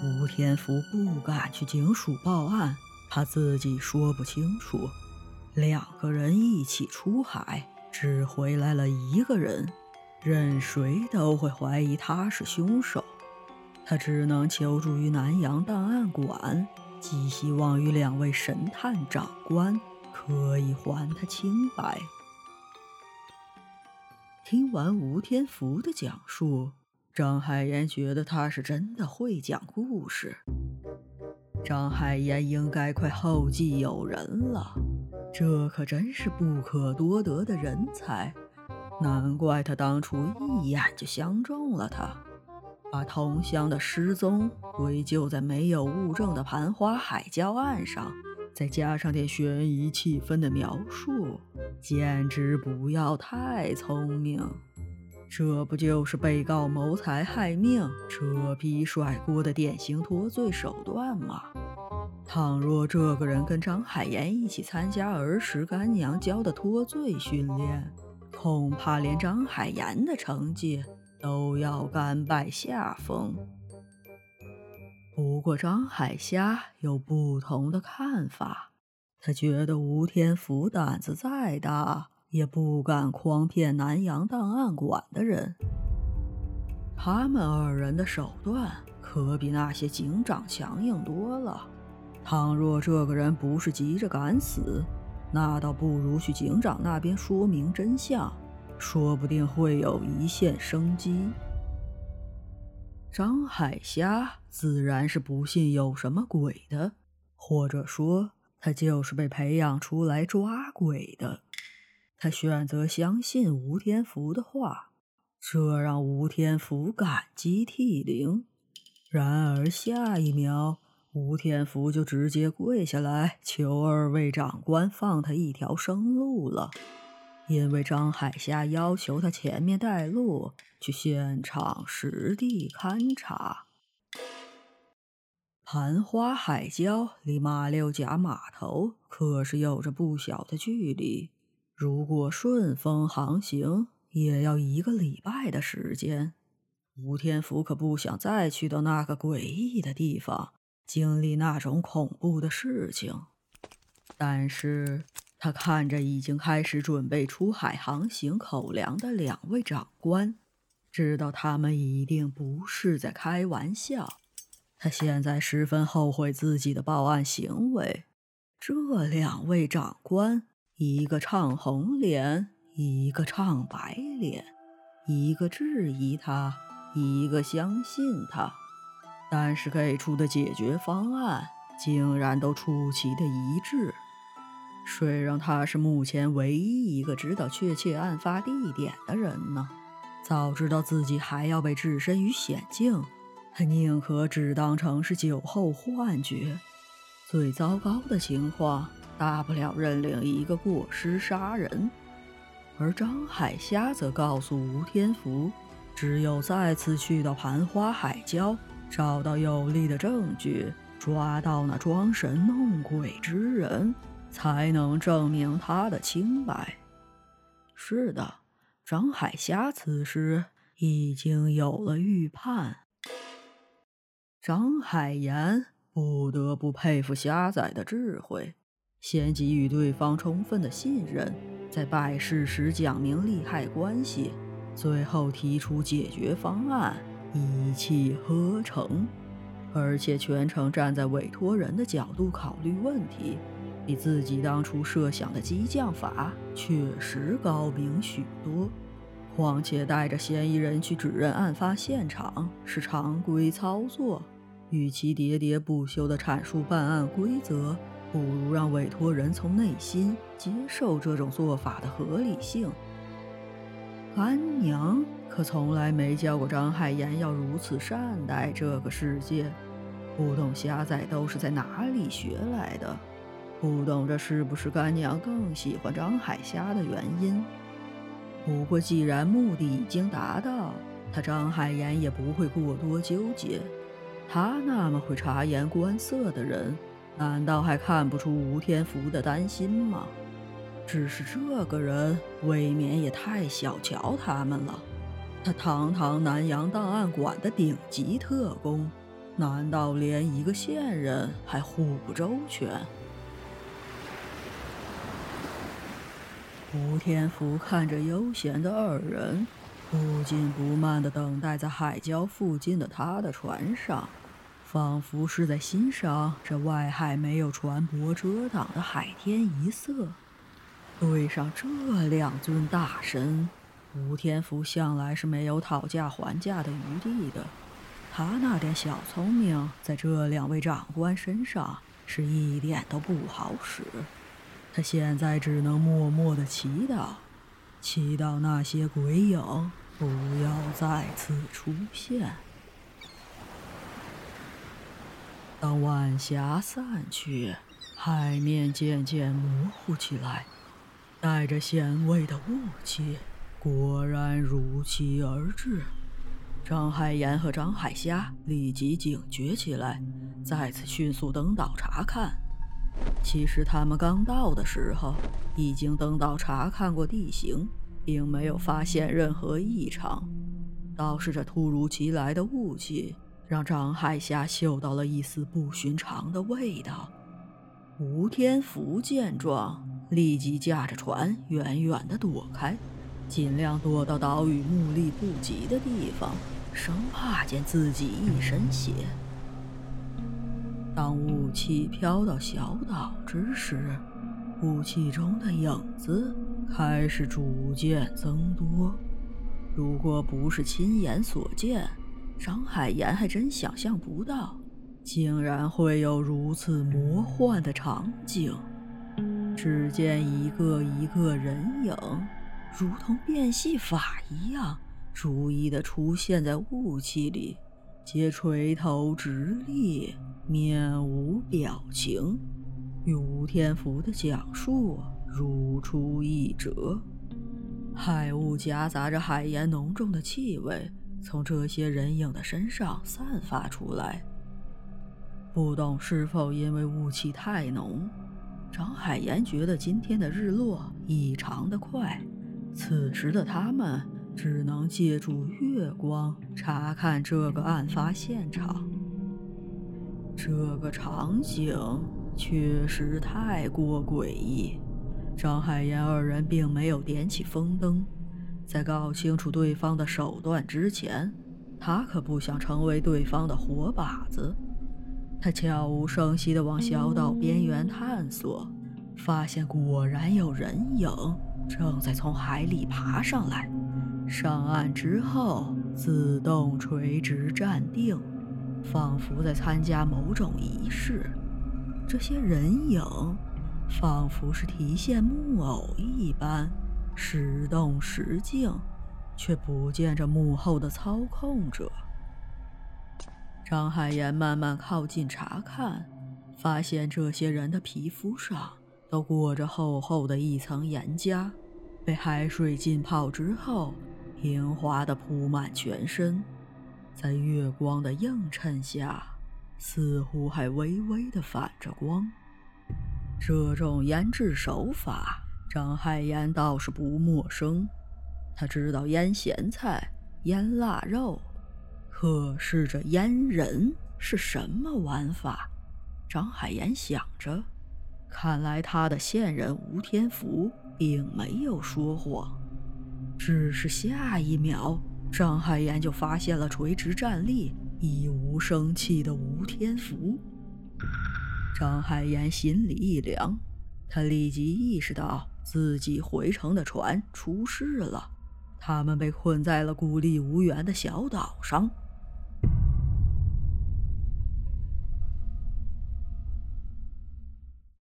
吴天福不敢去警署报案，怕自己说不清楚。两个人一起出海，只回来了一个人，任谁都会怀疑他是凶手。他只能求助于南洋档案馆，寄希望于两位神探长官可以还他清白。听完吴天福的讲述。张海岩觉得他是真的会讲故事。张海岩应该快后继有人了，这可真是不可多得的人才，难怪他当初一眼就相中了他。把同乡的失踪归咎在没有物证的盘花海礁岸上，再加上点悬疑气氛的描述，简直不要太聪明。这不就是被告谋财害命、扯皮甩锅的典型脱罪手段吗？倘若这个人跟张海岩一起参加儿时干娘教的脱罪训练，恐怕连张海岩的成绩都要甘拜下风。不过张海霞有不同的看法，他觉得吴天福胆子再大。也不敢诓骗南洋档案馆的人。他们二人的手段可比那些警长强硬多了。倘若这个人不是急着赶死，那倒不如去警长那边说明真相，说不定会有一线生机。张海霞自然是不信有什么鬼的，或者说他就是被培养出来抓鬼的。他选择相信吴天福的话，这让吴天福感激涕零。然而下一秒，吴天福就直接跪下来求二位长官放他一条生路了，因为张海霞要求他前面带路去现场实地勘察。盘花海礁离马六甲码头可是有着不小的距离。如果顺风航行，也要一个礼拜的时间。吴天福可不想再去到那个诡异的地方，经历那种恐怖的事情。但是他看着已经开始准备出海航行口粮的两位长官，知道他们一定不是在开玩笑。他现在十分后悔自己的报案行为。这两位长官。一个唱红脸，一个唱白脸，一个质疑他，一个相信他，但是给出的解决方案竟然都出奇的一致。谁让他是目前唯一一个知道确切案发地点的人呢？早知道自己还要被置身于险境，他宁可只当成是酒后幻觉。最糟糕的情况。大不了认领一个过失杀人，而张海霞则告诉吴天福，只有再次去到盘花海礁，找到有力的证据，抓到那装神弄鬼之人，才能证明他的清白。是的，张海霞此时已经有了预判。张海岩不得不佩服虾仔的智慧。先给予对方充分的信任，在拜事时讲明利害关系，最后提出解决方案，一气呵成，而且全程站在委托人的角度考虑问题，比自己当初设想的激将法确实高明许多。况且带着嫌疑人去指认案发现场是常规操作，与其喋喋不休地阐述办案规则。不如让委托人从内心接受这种做法的合理性。干娘可从来没教过张海岩要如此善待这个世界，不懂虾仔都是在哪里学来的，不懂这是不是干娘更喜欢张海虾的原因。不过既然目的已经达到，他张海岩也不会过多纠结。他那么会察言观色的人。难道还看不出吴天福的担心吗？只是这个人未免也太小瞧他们了。他堂堂南洋档案馆的顶级特工，难道连一个线人还护不周全？吴天福看着悠闲的二人，不紧不慢地等待在海礁附近的他的船上，仿佛是在欣赏这外海没有船舶遮挡的海天一色。对上这两尊大神，吴天福向来是没有讨价还价的余地的。他那点小聪明，在这两位长官身上是一点都不好使。他现在只能默默的祈祷，祈祷那些鬼影不要再次出现。当晚霞散去，海面渐渐模糊起来，带着咸味的雾气果然如期而至。张海岩和张海虾立即警觉起来，再次迅速登岛查看。其实他们刚到的时候，已经登岛查看过地形，并没有发现任何异常。倒是这突如其来的雾气，让张海霞嗅到了一丝不寻常的味道。吴天福见状，立即驾着船远远地躲开，尽量躲到岛屿目力不及的地方。生怕溅自己一身血。当雾气飘到小岛之时，雾气中的影子开始逐渐增多。如果不是亲眼所见，张海岩还真想象不到，竟然会有如此魔幻的场景。只见一个一个人影，如同变戏法一样。逐一的出现在雾气里，皆垂头直立，面无表情。与吴天福的讲述如出一辙。海雾夹杂着海盐浓重的气味，从这些人影的身上散发出来。不懂是否因为雾气太浓，张海岩觉得今天的日落异常的快。此时的他们。只能借助月光查看这个案发现场。这个场景确实太过诡异。张海岩二人并没有点起风灯，在搞清楚对方的手段之前，他可不想成为对方的活靶子。他悄无声息地往小岛边缘探索，发现果然有人影正在从海里爬上来。上岸之后，自动垂直站定，仿佛在参加某种仪式。这些人影仿佛是提线木偶一般，时动时静，却不见这幕后的操控者。张海岩慢慢靠近查看，发现这些人的皮肤上都裹着厚厚的一层盐痂，被海水浸泡之后。平滑的铺满全身，在月光的映衬下，似乎还微微的反着光。这种腌制手法，张海岩倒是不陌生。他知道腌咸菜、腌腊肉，可是这腌人是什么玩法？张海岩想着，看来他的线人吴天福并没有说谎。只是下一秒，张海岩就发现了垂直站立、一无生气的吴天福。张海岩心里一凉，他立即意识到自己回城的船出事了，他们被困在了孤立无援的小岛上。